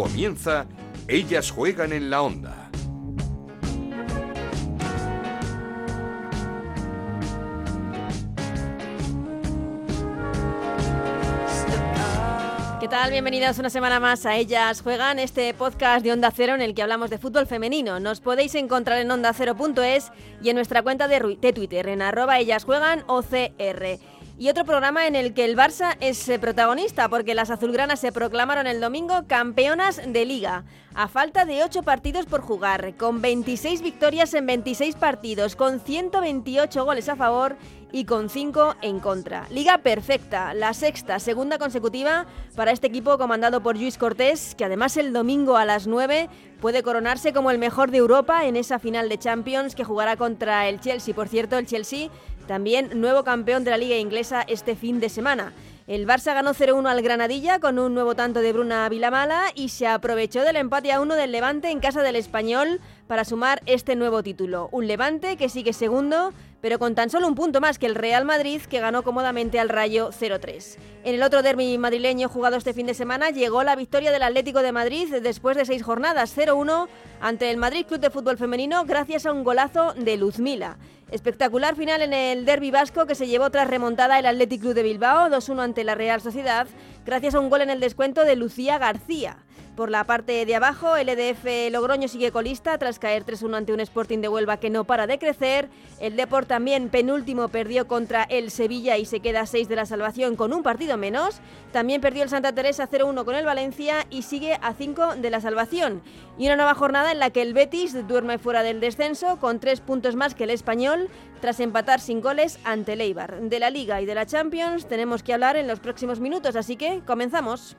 Comienza Ellas juegan en la onda. ¿Qué tal? Bienvenidas una semana más a Ellas Juegan, este podcast de Onda Cero en el que hablamos de fútbol femenino. Nos podéis encontrar en ondacero.es y en nuestra cuenta de, Twitter en arroba Ellas Juegan OCR. Y otro programa en el que el Barça es eh, protagonista porque las azulgranas se proclamaron el domingo campeonas de liga, a falta de 8 partidos por jugar, con 26 victorias en 26 partidos, con 128 goles a favor y con 5 en contra. Liga perfecta, la sexta, segunda consecutiva para este equipo comandado por Luis Cortés, que además el domingo a las 9 puede coronarse como el mejor de Europa en esa final de Champions que jugará contra el Chelsea. Por cierto, el Chelsea también nuevo campeón de la liga inglesa este fin de semana. El Barça ganó 0-1 al Granadilla con un nuevo tanto de Bruna Vilamala y se aprovechó del empate a 1 del Levante en casa del Español para sumar este nuevo título. Un Levante que sigue segundo, pero con tan solo un punto más que el Real Madrid, que ganó cómodamente al Rayo 0-3. En el otro derby madrileño jugado este fin de semana llegó la victoria del Atlético de Madrid después de seis jornadas 0-1 ante el Madrid Club de Fútbol Femenino gracias a un golazo de Luzmila. Espectacular final en el derby vasco que se llevó tras remontada el Athletic Club de Bilbao 2-1 ante la Real Sociedad gracias a un gol en el descuento de Lucía García. Por la parte de abajo, el EDF Logroño sigue colista tras caer 3-1 ante un Sporting de Huelva que no para de crecer. El Deport también penúltimo perdió contra el Sevilla y se queda a 6 de la salvación con un partido menos. También perdió el Santa Teresa 0-1 con el Valencia y sigue a 5 de la salvación. Y una nueva jornada en la que el Betis duerme fuera del descenso con 3 puntos más que el Español tras empatar sin goles ante el Eibar. De la Liga y de la Champions tenemos que hablar en los próximos minutos, así que comenzamos.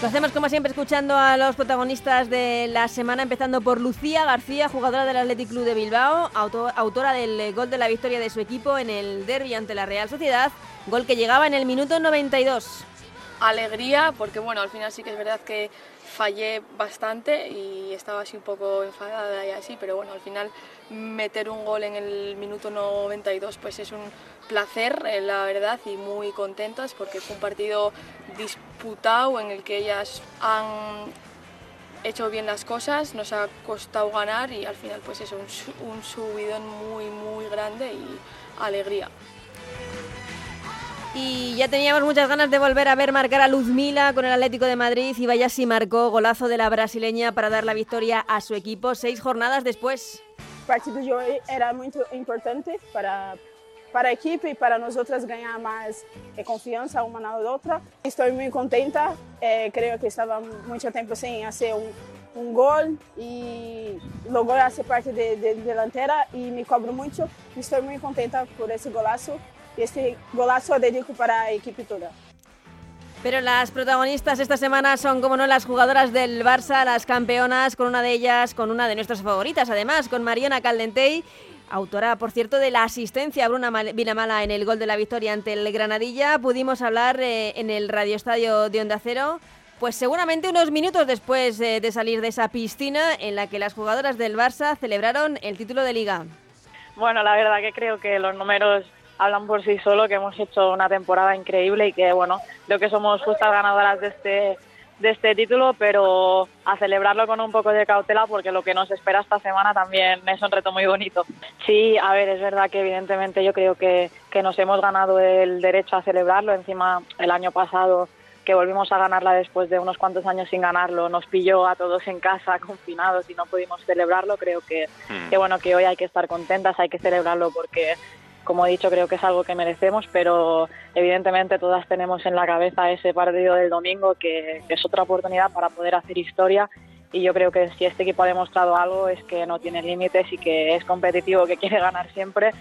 Lo hacemos como siempre escuchando a los protagonistas de la semana, empezando por Lucía García, jugadora del Athletic Club de Bilbao, autora del gol de la victoria de su equipo en el derby ante la Real Sociedad, gol que llegaba en el minuto 92. Alegría, porque bueno, al final sí que es verdad que fallé bastante y estaba así un poco enfadada y así, pero bueno, al final meter un gol en el minuto 92 pues es un placer, eh, la verdad, y muy contentas porque fue un partido disputado en el que ellas han hecho bien las cosas, nos ha costado ganar y al final pues es un, un subidón muy muy grande y alegría. Y ya teníamos muchas ganas de volver a ver marcar a Luzmila con el Atlético de Madrid y vaya si marcó golazo de la brasileña para dar la victoria a su equipo seis jornadas después. El partido de hoy era muy importante para, para a equipe e para nós outras ganhar mais confiança uma na outra. Estou muito contenta, eh, creio que estava muito tempo sem fazer um, um gol e logo ser parte de, de, de delantera e me cobro muito. Estou muito contenta por esse golaço y este golazo dedico para la equipe toda. Pero las protagonistas esta semana son, como no, las jugadoras del Barça, las campeonas, con una de ellas, con una de nuestras favoritas, además, con Mariana Caldentey, autora, por cierto, de la asistencia a Bruna Vilamala en el gol de la victoria ante el Granadilla. Pudimos hablar eh, en el Radio Estadio de Onda Cero, pues seguramente unos minutos después eh, de salir de esa piscina en la que las jugadoras del Barça celebraron el título de Liga. Bueno, la verdad que creo que los números hablan por sí solo, que hemos hecho una temporada increíble y que, bueno, creo que somos justas ganadoras de este, de este título, pero a celebrarlo con un poco de cautela porque lo que nos espera esta semana también es un reto muy bonito. Sí, a ver, es verdad que evidentemente yo creo que, que nos hemos ganado el derecho a celebrarlo. Encima, el año pasado que volvimos a ganarla después de unos cuantos años sin ganarlo, nos pilló a todos en casa confinados y no pudimos celebrarlo. Creo que, hmm. que bueno que hoy hay que estar contentas, hay que celebrarlo porque como he dicho, creo que es algo que merecemos, pero evidentemente todas tenemos en la cabeza ese partido del domingo, que, es otra oportunidad para poder hacer historia. Y yo creo que si este equipo ha demostrado algo es que no tiene límites y que es competitivo, que quiere ganar siempre.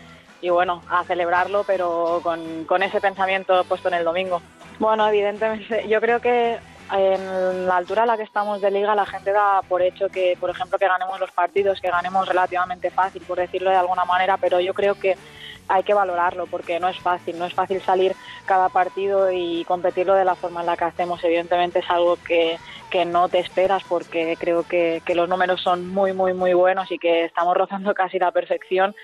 Y bueno, a celebrarlo, pero con, con ese pensamiento puesto en el domingo. Bueno, evidentemente, yo creo que en la altura a la que estamos de liga la gente da por hecho que, por ejemplo, que ganemos los partidos, que ganemos relativamente fácil, por decirlo de alguna manera, pero yo creo que hay que valorarlo porque no es fácil, no es fácil salir cada partido y competirlo de la forma en la que hacemos. Evidentemente es algo que, que no te esperas porque creo que, los números son muy, muy, muy buenos y que estamos rozando casi la perfección.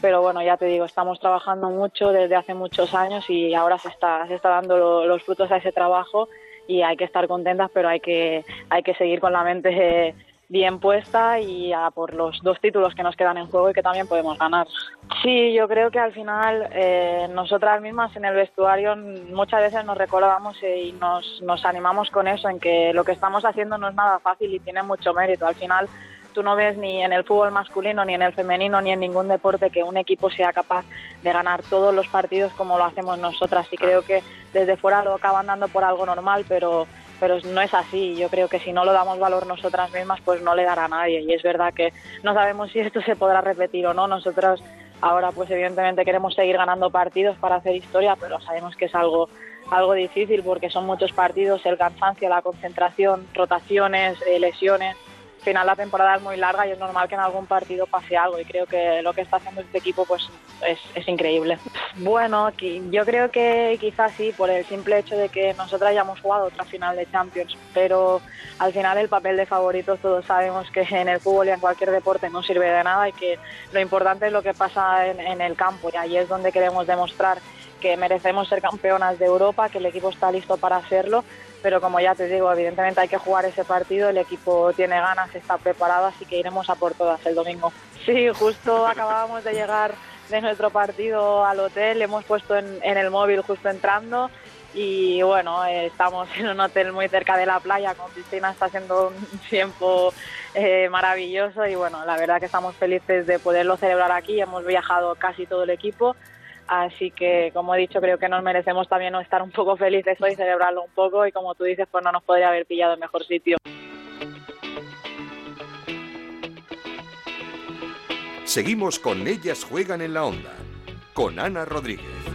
Pero bueno, ya te digo, estamos trabajando mucho desde hace muchos años y ahora se está, se está dando los frutos a ese trabajo y hay que estar contentas, pero hay que, hay que seguir con la mente bien puesta y a por los dos títulos que nos quedan en juego y que también podemos ganar. Sí, yo creo que al final eh, nosotras mismas en el vestuario muchas veces nos recordamos y nos, nos animamos con eso, en que lo que estamos haciendo no es nada fácil y tiene mucho mérito. Al final tú no ves ni en el fútbol masculino, ni en el femenino, ni en ningún deporte que un equipo sea capaz de ganar todos los partidos como lo hacemos nosotras. Y creo que desde fuera lo acaban dando por algo normal, pero pero no es así. Yo creo que si no lo damos valor nosotras mismas, pues no le dará a nadie. Y es verdad que no sabemos si esto se podrá repetir o no. Nosotros ahora, pues evidentemente queremos seguir ganando partidos para hacer historia, pero sabemos que es algo algo difícil porque son muchos partidos, el cansancio, la concentración, rotaciones, eh, lesiones final la temporada es muy larga y es normal que en algún partido pase algo y creo que lo que está haciendo este equipo pues es, es increíble. Bueno, yo creo que quizás sí, por el simple hecho de que nosotras hayamos jugado otra final de Champions, pero al final el papel de favoritos todos sabemos que en el fútbol y en cualquier deporte no sirve de nada y que lo importante es lo que pasa en, en el campo y ahí es donde queremos demostrar que merecemos ser campeonas de Europa, que el equipo está listo para hacerlo pero como ya te digo, evidentemente hay que jugar ese partido, el equipo tiene ganas, está preparado, así que iremos a por todas el domingo. Sí, justo acabábamos de llegar de nuestro partido al hotel, hemos puesto en, el móvil justo entrando y bueno, estamos en un hotel muy cerca de la playa con piscina, está haciendo un tiempo eh, maravilloso y bueno, la verdad que estamos felices de poderlo celebrar aquí, hemos viajado casi todo el equipo Así que, como he dicho, creo que nos merecemos también estar un poco felices hoy, celebrarlo un poco y, como tú dices, pues no nos podría haber pillado en mejor sitio. Seguimos con Ellas Juegan en la Onda, con Ana Rodríguez.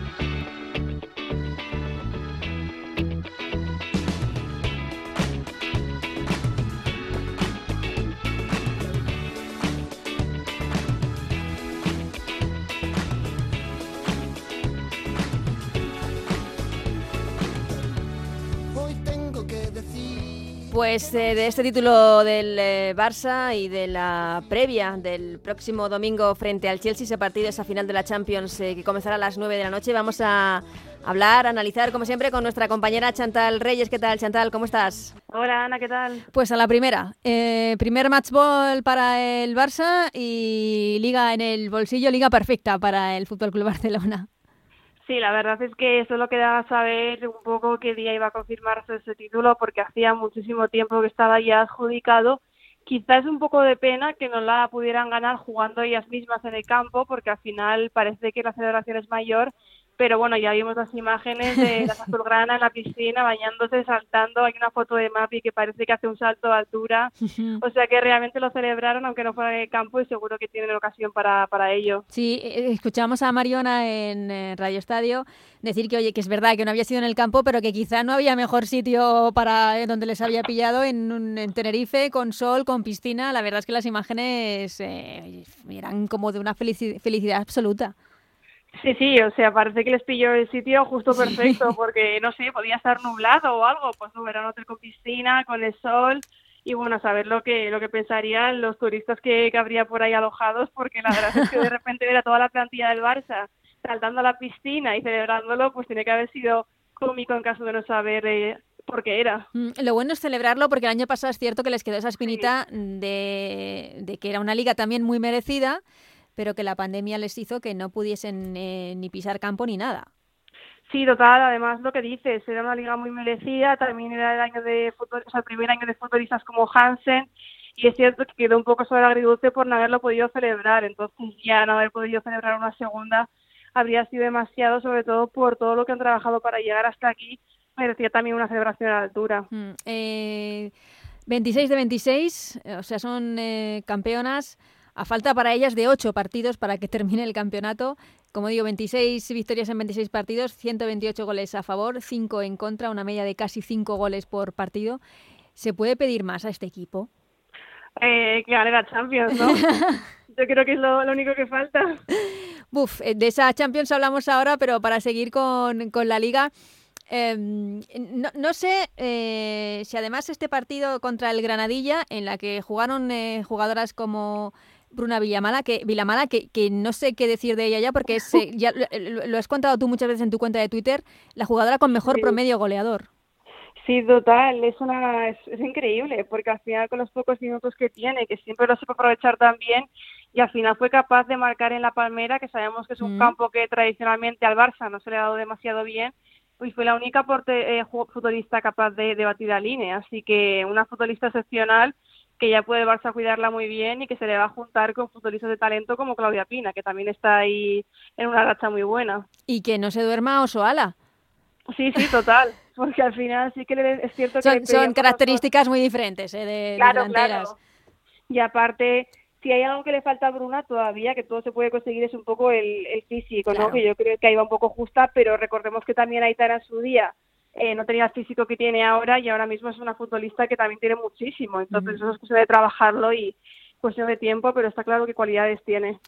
Pues eh, de este título del eh, Barça y de la previa del próximo domingo frente al Chelsea, ese partido, esa final de la Champions eh, que comenzará a las 9 de la noche, vamos a hablar, analizar como siempre con nuestra compañera Chantal Reyes. ¿Qué tal, Chantal? ¿Cómo estás? Hola, Ana, ¿qué tal? Pues a la primera. primer match ball para el Barça y liga en el bolsillo, liga perfecta para el Fútbol Club Barcelona. Sí, la verdad es que solo quedaba saber un poco qué día iba a confirmarse ese título porque hacía muchísimo tiempo que estaba ya adjudicado. Quizás un poco de pena que no la pudieran ganar jugando ellas mismas en el campo porque al final parece que la celebración es mayor pero bueno, ya vimos las imágenes de la azulgrana en la piscina bañándose, saltando, hay una foto de Mapi que parece que hace un salto de altura, o sea que realmente lo celebraron aunque no fuera en el campo y seguro que tienen ocasión para, para ello. Sí, eh, escuchamos a Mariona en eh, Radio Estadio decir que oye, que es verdad que no había sido en el campo, pero que quizá no había mejor sitio para eh, donde les había pillado en, en, Tenerife, con sol, con piscina, la verdad es que las imágenes eran como de una felicidad absoluta. Sí, sí, o sea, parece que les pilló el sitio justo perfecto, porque no sé, podía estar nublado o algo, pues no, era un hotel con piscina, con el sol, y bueno, saber lo que, lo que pensarían los turistas que, que habría por ahí alojados, porque la verdad es que de repente ver a toda la plantilla del Barça saltando a la piscina y celebrándolo, pues tiene que haber sido cómico en caso de no saber eh, por qué era. Mm, lo bueno es celebrarlo porque el año pasado es cierto que les quedó esa espinita de, de que era una liga también muy merecida pero que la pandemia les hizo que no pudiesen eh, ni pisar campo ni nada. Sí, total, además lo que dices, era una liga muy merecida, también era el año de o sea, el primer año de futbolistas como Hansen, y es cierto que quedó un poco sobre el agridulce por no haberlo podido celebrar, entonces ya no haber podido celebrar una segunda habría sido demasiado, sobre todo por todo lo que han trabajado para llegar hasta aquí, merecía también una celebración a la altura. 26 mm, eh, de 26, o sea, son eh, campeonas a falta para ellas de ocho partidos para que termine el campeonato. Como digo, 26 victorias en 26 partidos, 128 goles a favor, 5 en contra, una media de casi 5 goles por partido. ¿Se puede pedir más a este equipo? Eh, que gane la Champions, ¿no? Yo creo que es lo, único que falta. Buf, eh, de esa Champions hablamos ahora, pero para seguir con, con la liga, Em, no, no, sé eh, si además este partido contra el Granadilla, en la que jugaron eh, jugadoras como Bruna Villamala, que, Villamala, que, que, no sé qué decir de ella ya, porque eh, ya lo, has contado tú muchas veces en tu cuenta de Twitter, la jugadora con mejor promedio goleador. Sí, total, es una es, increíble, porque al final con los pocos minutos que tiene, que siempre lo sepa aprovechar también, y al final fue capaz de marcar en la Palmera, que sabemos que es un mm. campo que tradicionalmente al Barça no se le ha dado demasiado bien, pues fue la única porte, eh, futbolista capaz de, batir a línea, así que una futbolista excepcional que ya puede Barça cuidarla muy bien y que se le va a juntar con futbolistas de talento como Claudia Pina, que también está ahí en una racha muy buena. Y que no se duerma Osoala. Sí, sí, total, porque al final sí que es cierto que... Son, características muy diferentes eh, de, claro, delanteras. Claro. Y aparte, si hay algo que le falta a Bruna todavía, que todo se puede conseguir, es un poco el, físico, ¿no? Que yo creo que ahí va un poco justa, pero recordemos que también Aitana en su día eh, no tenía el físico que tiene ahora y ahora mismo es una futbolista que también tiene muchísimo. Entonces, eso es cuestión de trabajarlo y cuestión de tiempo, pero está claro que cualidades tiene.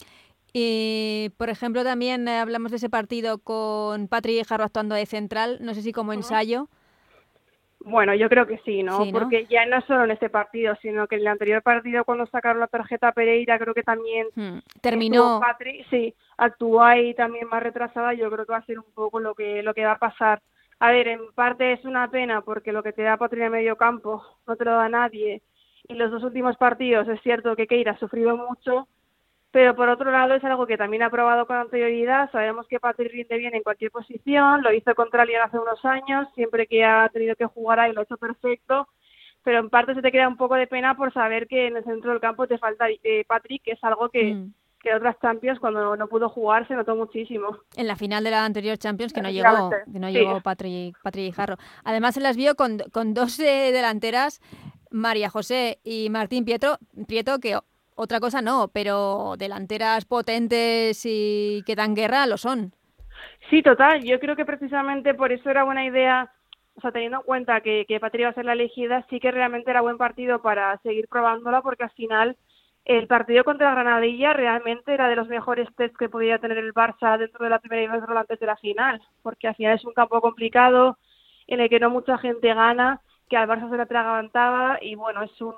Y, por ejemplo, también hablamos de ese partido con Patri Jarro actuando de central, no sé si como ensayo. Bueno, yo creo que sí, ¿no? Porque ya no solo en este partido, sino que en el anterior partido cuando sacaron la tarjeta Pereira creo que también hmm, terminó. Patrick, sí, actuó ahí también más retrasada. Yo creo que va a ser un poco lo que lo que va a pasar. A ver, en parte es una pena porque lo que te da Patria en medio campo no te lo da nadie. Y los dos últimos partidos es cierto que Keira ha sufrido mucho, pero por otro lado es algo que también ha probado con anterioridad. Sabemos que Patrick rinde bien en cualquier posición, lo hizo contra Lyon hace unos años, siempre que ha tenido que jugar ahí lo ha hecho perfecto, pero en parte se te queda un poco de pena por saber que en el centro del campo te falta eh, Patrick, que es algo que, mm. Que otras Champions cuando no pudo jugar se notó muchísimo. En la final de la anterior Champions que no llegó, que no llegó Patrick, Patrick Jarro. Además se las vio con, con dos eh, delanteras, María José y Martín Pietro, Prieto, que otra cosa no, pero delanteras potentes y que dan guerra lo son. Sí, total. Yo creo que precisamente por eso era buena idea, o sea, teniendo en cuenta que, que Patria iba a ser la elegida, sí que realmente era buen partido para seguir probándola, porque al final el partido contra Granadilla realmente era de los mejores test que podía tener el Barça dentro de la primera y antes de la final, porque al final es un campo complicado en el que no mucha gente gana, que al Barça se le atragantaba y bueno, es un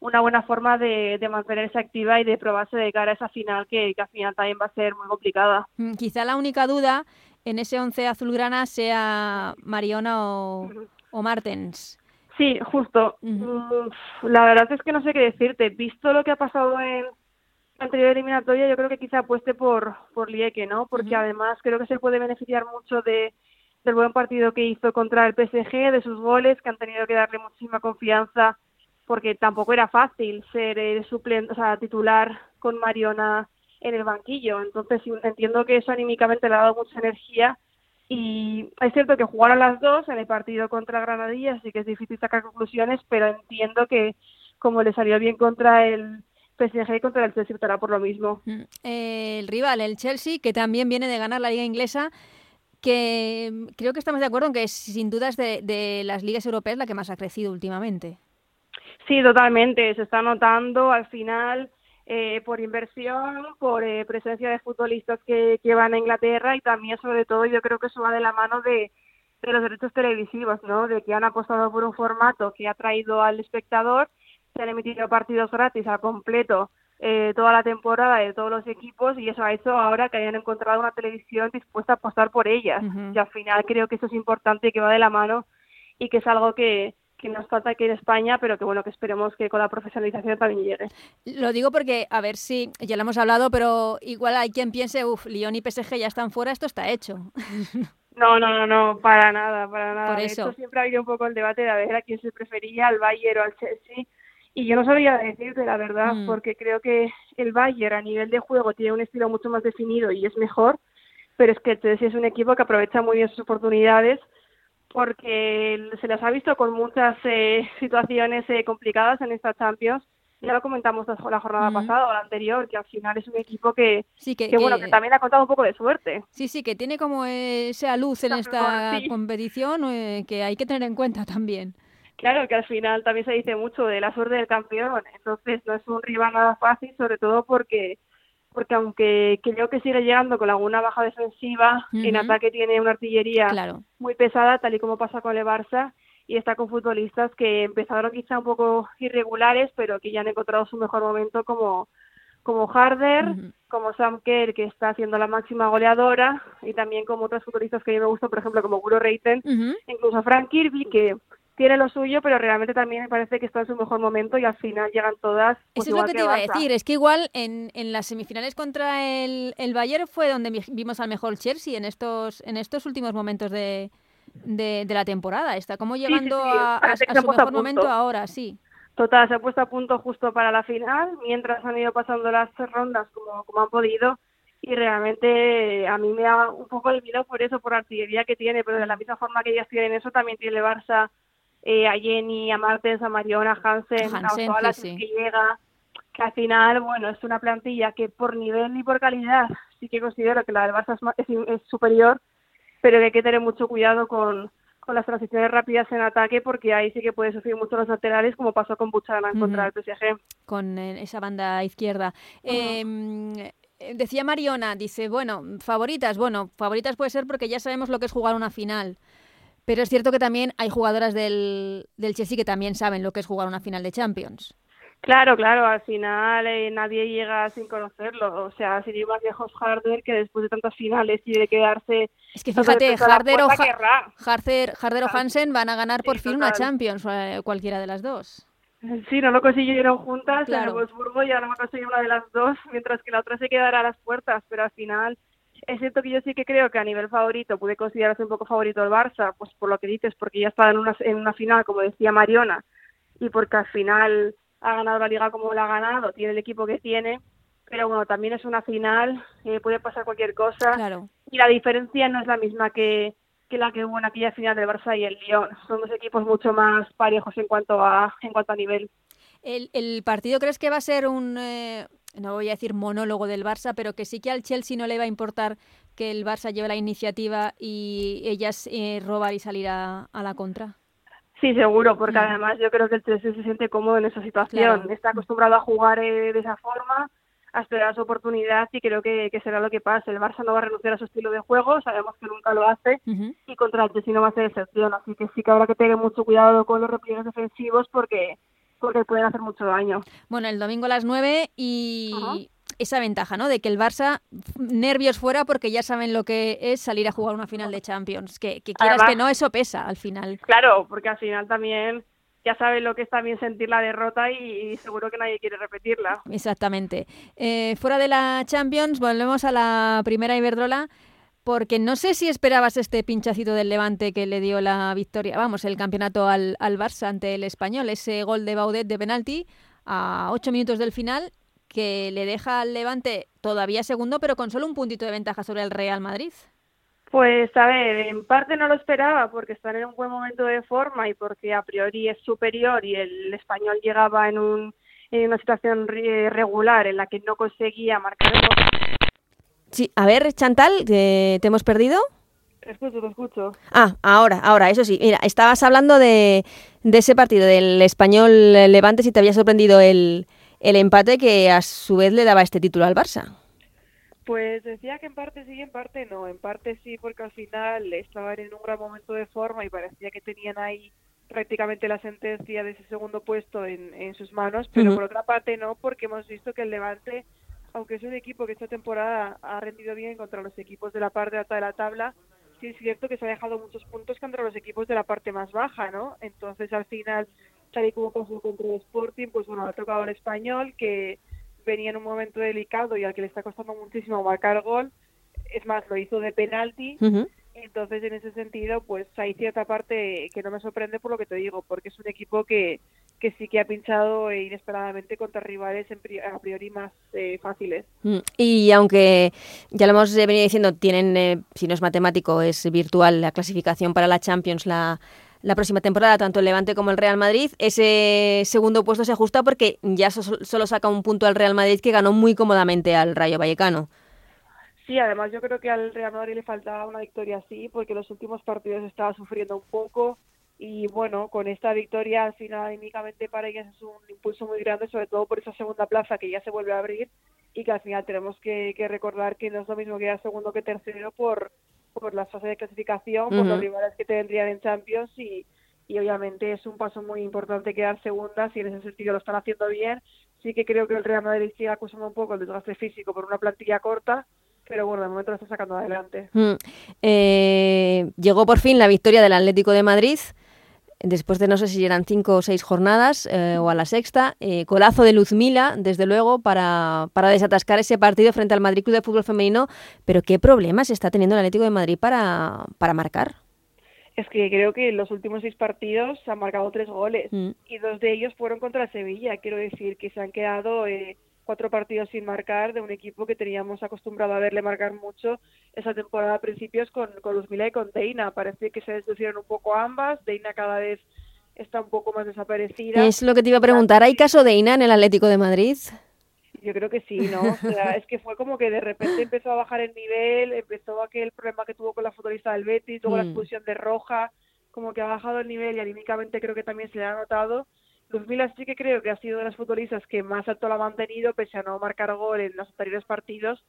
una buena forma de, mantenerse activa y de probarse de cara a esa final que, al final también va a ser muy complicada. Mm, quizá la única duda en ese once azulgrana sea Mariona o, Martens. Sí, justo. Mm, la verdad es que no sé qué decirte. Visto lo que ha pasado en la anterior eliminatoria, yo creo que quizá apueste por, por Lieke, ¿no? Porque además creo que se puede beneficiar mucho de, del buen partido que hizo contra el PSG, de sus goles, que han tenido que darle muchísima confianza porque tampoco era fácil ser el suplente, o sea, titular con Mariona en el banquillo. Entonces entiendo que eso anímicamente le ha dado mucha energía y es cierto que jugaron las dos en el partido contra Granadilla, así que es difícil sacar conclusiones, pero entiendo que como le salió bien contra el PSG y contra el Chelsea estará por lo mismo. Mm, el rival, el Chelsea, que también viene de ganar la liga inglesa, que creo que estamos de acuerdo en que sin dudas de, de las ligas europeas la que más ha crecido últimamente. Sí, totalmente. Se está notando al final eh, por inversión, por eh, presencia de futbolistas que, que van a Inglaterra y también, sobre todo, yo creo que eso va de la mano de, de los derechos televisivos, ¿no? De que han apostado por un formato que ha traído al espectador, se han emitido partidos gratis al completo eh, toda la temporada de todos los equipos y eso ha hecho ahora que hayan encontrado una televisión dispuesta a apostar por ellas. Y al final creo que eso es importante y que va de la mano y que es algo que, que nos falta aquí en España, pero que bueno, que esperemos que con la profesionalización también llegue. Lo digo porque, a ver si, ya lo hemos hablado, pero igual hay quien piense, uff, Lyon y PSG ya están fuera, esto está hecho. No, no, no, no, para nada, para nada. Por eso. siempre ha habido un poco el debate de a ver a quién se prefería, al Bayern o al Chelsea. Y yo no sabía decirte la verdad, mm. porque creo que el Bayern a nivel de juego tiene un estilo mucho más definido y es mejor, pero es que el Chelsea es un equipo que aprovecha muy bien sus oportunidades porque se les ha visto con muchas eh, situaciones eh, complicadas en esta Champions. Ya lo comentamos la jornada pasada o la anterior, que al final es un equipo que, que, bueno, que también ha contado un poco de suerte. Sí, sí, que tiene como esa luz en esta competición eh, que hay que tener en cuenta también. Claro, que al final también se dice mucho de la suerte del campeón, entonces no es un rival nada fácil, sobre todo porque porque aunque creo que sigue llegando con alguna baja defensiva, en ataque tiene una artillería muy pesada, tal y como pasa con el Barça, y está con futbolistas que empezaron quizá un poco irregulares, pero que ya han encontrado su mejor momento como como Harder, como Sam Kerr, que está haciendo la máxima goleadora, y también como otros futbolistas que a mí me gustan, por ejemplo, como Guro Reiten, incluso Frank Kirby, que tiene lo suyo, pero realmente también me parece que está en su mejor momento y al final llegan todas. Pues Eso es lo que, te iba a decir, es que igual en, en las semifinales contra el, el Bayern fue donde vimos al mejor Chelsea en estos, en estos últimos momentos de, de, la temporada. Está como llegando a, su mejor momento ahora, sí. Total, se ha puesto a punto justo para la final, mientras han ido pasando las rondas como, como han podido y realmente a mí me da un poco de miedo por eso, por la artillería que tiene, pero de la misma forma que ellas tienen eso, también tiene Barça eh, a Jenny, a Martens, a Mariona, a Hansen, a todas las que llega, que al final, bueno, es una plantilla que por nivel y por calidad sí que considero que la del Barça es, superior, pero que hay que tener mucho cuidado con, con las transiciones rápidas en ataque porque ahí sí que puede sufrir mucho los laterales como pasó con Buchanan contra el PSG. Con eh, esa banda izquierda. Em, decía Mariona, dice, bueno, favoritas, bueno, favoritas puede ser porque ya sabemos lo que es jugar una final. Pero es cierto que también hay jugadoras del, del Chelsea que también saben lo que es jugar una final de Champions. Claro, claro, al final eh, nadie llega sin conocerlo. O sea, si más viejos Harder que después de tantas finales y de quedarse. Es que fíjate, Harder o, Harder, o Hansen van a ganar por fin una Champions, eh, cualquiera de las dos. Sí, no lo consiguieron juntas claro. en Wolfsburgo y ahora no consiguió una de las dos, mientras que la otra se quedará a las puertas, pero al final es cierto que yo sí que creo que a nivel favorito pude considerarse un poco favorito el Barça, pues por lo que dices, porque ya estaba en una, en una final, como decía Mariona, y porque al final ha ganado la liga como la ha ganado, tiene el equipo que tiene, pero bueno, también es una final, eh, puede pasar cualquier cosa, y la diferencia no es la misma que, que la que hubo en aquella final del Barça y el Lyon. Son dos equipos mucho más parejos en cuanto a, en cuanto a nivel. ¿El, el partido crees que va a ser un, eh, no voy a decir monólogo del Barça, pero que sí que al Chelsea no le va a importar que el Barça lleve la iniciativa y ellas eh, robar y salir a, la contra. Sí, seguro, porque mm. además yo creo que el Chelsea se siente cómodo en esa situación. Está acostumbrado a jugar eh, de esa forma, a esperar su oportunidad y creo que, será lo que pase. El Barça no va a renunciar a su estilo de juego, sabemos que nunca lo hace y contra el Chelsea no va a ser excepción. Así que sí que habrá que tener mucho cuidado con los repliegues defensivos porque porque pueden hacer mucho daño. Bueno, el domingo a las 9 y esa ventaja, ¿no? De que el Barça, nervios fuera porque ya saben lo que es salir a jugar una final de Champions. Que, quieras que no, eso pesa al final. Claro, porque al final también ya saben lo que es también sentir la derrota y, seguro que nadie quiere repetirla. Exactamente. Eh, fuera de la Champions, volvemos a la primera Iberdrola porque no sé si esperabas este pinchacito del Levante que le dio la victoria, vamos, el campeonato al, al Barça ante el Español, ese gol de Baudet de penalti a ocho minutos del final que le deja al Levante todavía segundo, pero con solo un puntito de ventaja sobre el Real Madrid. Pues a ver, en parte no lo esperaba porque están en un buen momento de forma y porque a priori es superior y el español llegaba en, un, en una situación regular en la que no conseguía marcar el gol Sí, a ver, Chantal, ¿te, hemos perdido? Te escucho, te escucho. Ah, ahora, ahora, eso sí. Mira, estabas hablando de, de ese partido del español Levante, si te había sorprendido el, el empate que a su vez le daba este título al Barça. Pues decía que en parte sí, en parte no. En parte sí, porque al final estaban en un gran momento de forma y parecía que tenían ahí prácticamente la sentencia de ese segundo puesto en, en sus manos, pero por otra parte no, porque hemos visto que el Levante aunque es un equipo que esta temporada ha rendido bien contra los equipos de la parte alta de la tabla, sí es cierto que se ha dejado muchos puntos contra los equipos de la parte más baja, ¿no? Entonces, al final, tal y como pasó contra el Sporting, pues bueno, ha tocado el español, que venía en un momento delicado y al que le está costando muchísimo marcar gol. Es más, lo hizo de penalti. Entonces, en ese sentido, pues hay cierta parte que no me sorprende por lo que te digo, porque es un equipo que, que sí que ha pinchado inesperadamente contra rivales a priori más eh, fáciles. Mm, y aunque ya lo hemos venido diciendo, tienen, eh, si no es matemático, es virtual la clasificación para la Champions la, la próxima temporada, tanto el Levante como el Real Madrid, ese segundo puesto se ajusta porque ya solo saca un punto al Real Madrid que ganó muy cómodamente al Rayo Vallecano. Sí, además yo creo que al Real Madrid le faltaba una victoria así porque los últimos partidos estaba sufriendo un poco y bueno, con esta victoria al final únicamente para ellas es un impulso muy grande, sobre todo por esa segunda plaza que ya se vuelve a abrir y que al final tenemos que, recordar que no es lo mismo que segundo que tercero por, por las fases de clasificación, por los rivales que tendrían en Champions y, y obviamente es un paso muy importante quedar segunda si en ese sentido lo están haciendo bien. Sí que creo que el Real Madrid sigue acusando un poco el desgaste físico por una plantilla corta, pero bueno, de momento lo está sacando adelante. Mm. Eh, llegó por fin la victoria del Atlético de Madrid después de no sé si eran cinco o seis jornadas eh, o a la sexta, eh, colazo de Luzmila, desde luego, para, para, desatascar ese partido frente al Madrid Club de Fútbol Femenino. Pero ¿qué problemas está teniendo el Atlético de Madrid para, para marcar? Es que creo que en los últimos seis partidos se han marcado tres goles mm. y dos de ellos fueron contra Sevilla. Quiero decir que se han quedado eh, cuatro partidos sin marcar de un equipo que teníamos acostumbrado a verle marcar mucho esa temporada a principios con, con Luzmila y con Deina. Parece que se deslucieron un poco ambas. Deina cada vez está un poco más desaparecida. Es lo que te iba a preguntar. ¿Hay caso de Deina en el Atlético de Madrid? Yo creo que sí, ¿no? O sea, es que fue como que de repente empezó a bajar el nivel, empezó aquel problema que tuvo con la futbolista del Betis, luego la mm. expulsión de Roja, como que ha bajado el nivel y anímicamente creo que también se le ha notado. Luzmila sí que creo que ha sido de las futbolistas que más alto la ha mantenido, pese a no marcar gol en los anteriores partidos,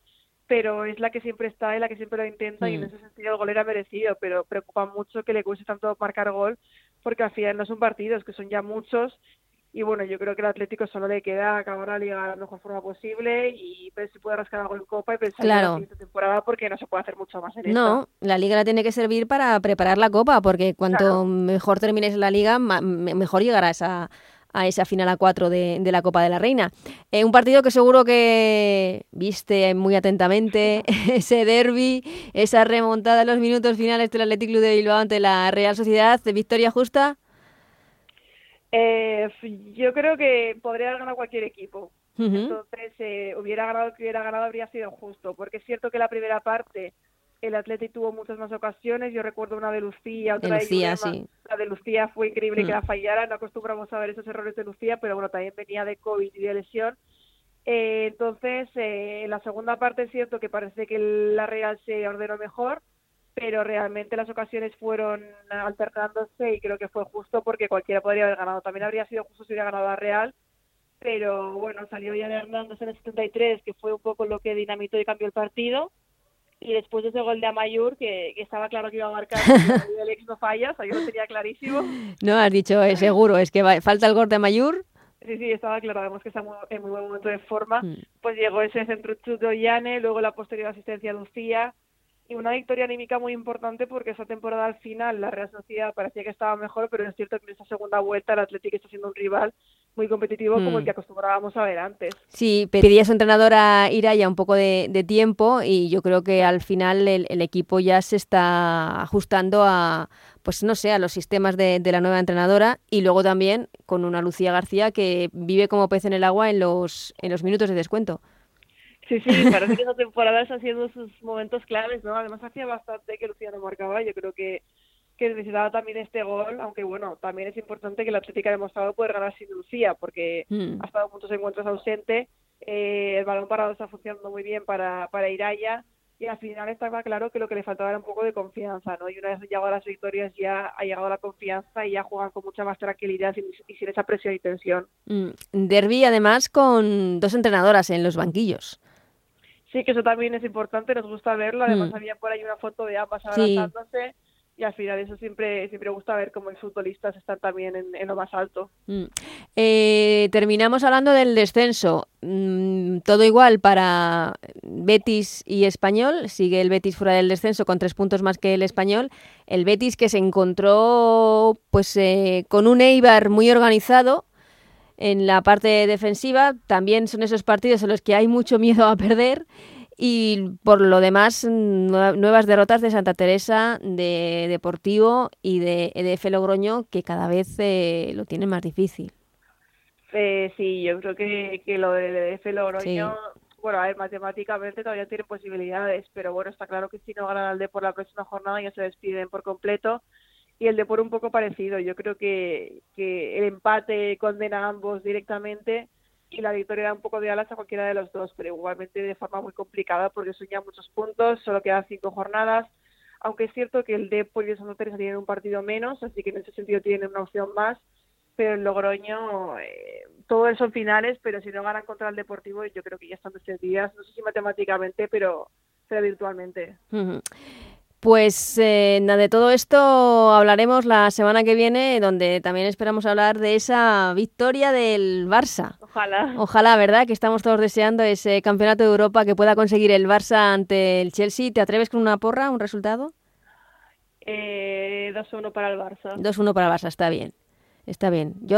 pero es la que siempre está y la que siempre lo intenta y en mm. ese sentido el gol era merecido, pero preocupa mucho que le cueste tanto marcar gol porque al final no son partidos, que son ya muchos y bueno, yo creo que el Atlético solo le queda acabar la liga de la mejor forma posible y ver si puede rascar algo en Copa y pensar en la siguiente temporada porque no se puede hacer mucho más en No, la liga la tiene que servir para preparar la Copa porque cuanto mejor termines la liga, mejor llegarás a, a esa final a cuatro de, de la Copa de la Reina. Eh, un partido que seguro que viste muy atentamente, ese derby, esa remontada en los minutos finales del Athletic Club de Bilbao ante la Real Sociedad, ¿victoria justa? Eh, yo creo que podría haber ganado cualquier equipo. Entonces, eh, hubiera ganado que hubiera ganado habría sido justo, porque es cierto que la primera parte el Atlético tuvo muchas más ocasiones. Yo recuerdo una de Lucía, otra de, Lucía, sí. La de Lucía fue increíble que la fallara. No acostumbramos a ver esos errores de Lucía, pero bueno, también venía de COVID y de lesión. Eh, entonces, en la segunda parte es cierto que parece que la Real se ordenó mejor pero realmente las ocasiones fueron alternándose y creo que fue justo porque cualquiera podría haber ganado. También habría sido justo si hubiera ganado a Real, pero bueno, salió ya Hernández en el 73, que fue un poco lo que dinamitó y cambió el partido. Y después de ese gol de Amayur, que, estaba claro que iba a marcar, el ex no falla, o sea, yo lo tenía clarísimo. No, has dicho, eh, seguro, es que falta el gol de Amayur. Sí, sí, estaba claro, además que está en muy buen momento de forma. Mm. Pues llegó ese centro de Yane, luego la posterior asistencia de Lucía, y una victoria anímica muy importante porque esa temporada al final la Real Sociedad parecía que estaba mejor, pero es cierto que en esa segunda vuelta el Atlético está siendo un rival muy competitivo como el mm. que acostumbrábamos a ver antes. Sí, pedía a su entrenadora Iraya un poco de, tiempo y yo creo que al final el, equipo ya se está ajustando a, pues no sé, a los sistemas de, de, la nueva entrenadora y luego también con una Lucía García que vive como pez en el agua en los, en los minutos de descuento. Sí, sí, parece que esa temporada está haciendo sus momentos claves, ¿no? Además hacía bastante que Lucía no marcaba, yo creo que, que necesitaba también este gol, aunque bueno, también es importante que la Atlética ha demostrado poder ganar sin Lucía, porque mm. ha estado muchos encuentros ausente, eh, el balón parado está funcionando muy bien para, para Iraya, y al final estaba claro que lo que le faltaba era un poco de confianza, ¿no? Y una vez llegado a las victorias ya ha llegado la confianza y ya juegan con mucha más tranquilidad y, sin esa presión y tensión. Mm. Derby además con dos entrenadoras en los banquillos. Sí, que eso también es importante, nos gusta verlo. Además, mm. había por ahí una foto de ambas abrazándose. Y al final eso siempre siempre gusta ver cómo los futbolistas están también en, lo más alto. Mm. Eh, terminamos hablando del descenso. Mm, todo igual para Betis y Español. Sigue el Betis fuera del descenso con tres puntos más que el Español. El Betis que se encontró pues eh, con un Eibar muy organizado, en la parte defensiva también son esos partidos en los que hay mucho miedo a perder y por lo demás nuevas derrotas de Santa Teresa, de Deportivo y de EDF Logroño que cada vez eh, lo tienen más difícil. Eh, sí, yo creo que, que lo de EDF Logroño, bueno, a ver, matemáticamente todavía tiene posibilidades, pero bueno, está claro que si no ganan al D por la próxima jornada ya se despiden por completo y el Depor un poco parecido. Yo creo que, que el empate condena a ambos directamente y la victoria da un poco de alas a cualquiera de los dos, pero igualmente de forma muy complicada porque son ya muchos puntos, solo quedan cinco jornadas, aunque es cierto que el Depor y el Santa Teresa tienen un partido menos, así que en ese sentido tienen una opción más, pero el Logroño, eh, todos son finales, pero si no ganan contra el Deportivo, yo creo que ya están días, no sé si matemáticamente, pero, pero virtualmente. Pues eh, de todo esto hablaremos la semana que viene, donde también esperamos hablar de esa victoria del Barça. Ojalá. Ojalá, ¿verdad? Que estamos todos deseando ese campeonato de Europa que pueda conseguir el Barça ante el Chelsea. ¿Te atreves con una porra, un resultado? Eh, 2-1 para el Barça. 2-1 para el Barça, está bien. Está bien. Yo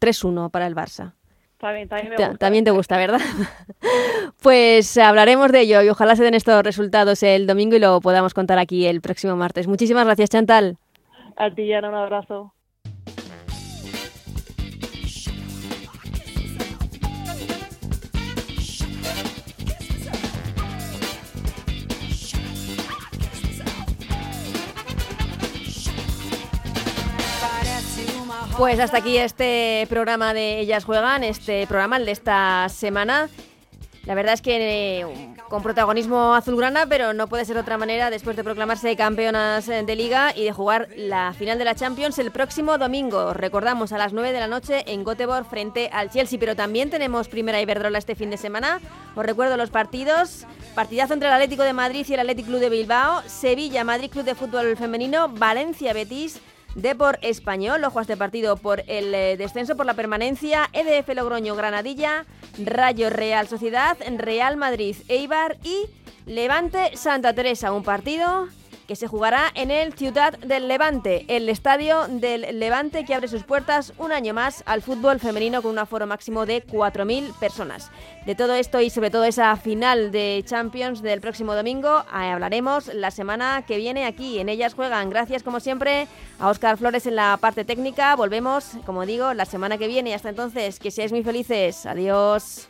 3-1 para el Barça. También, también, me gusta. también te gusta, ¿verdad? pues hablaremos de ello y ojalá se den estos resultados el domingo y lo podamos contar aquí el próximo martes. Muchísimas gracias, Chantal. A ti, Ana, un abrazo. Pues hasta aquí este programa de Ellas Juegan, este programa, el de esta semana. La verdad es que eh, con protagonismo azulgrana, pero no puede ser otra manera después de proclamarse campeonas de liga y de jugar la final de la Champions el próximo domingo. Recordamos a las 9 de la noche en Göteborg frente al Chelsea, pero también tenemos primera Iberdrola este fin de semana. Os recuerdo los partidos. Partidazo entre el Atlético de Madrid y el Athletic Club de Bilbao, Sevilla, Madrid Club de Fútbol Femenino, Valencia, Betis, Depor Español, ojo a este partido por el eh, descenso por la permanencia, EDF Logroño Granadilla, Rayo Real Sociedad, Real Madrid Eibar y Levante Santa Teresa, un partido que se jugará en el Ciudad del Levante, el estadio del Levante que abre sus puertas un año más al fútbol femenino con un aforo máximo de 4.000 personas. De todo esto y sobre todo esa final de Champions del próximo domingo eh, hablaremos la semana que viene aquí. En ellas juegan, gracias como siempre, a Óscar Flores en la parte técnica. Volvemos, como digo, la semana que viene hasta entonces, que seáis muy felices. Adiós.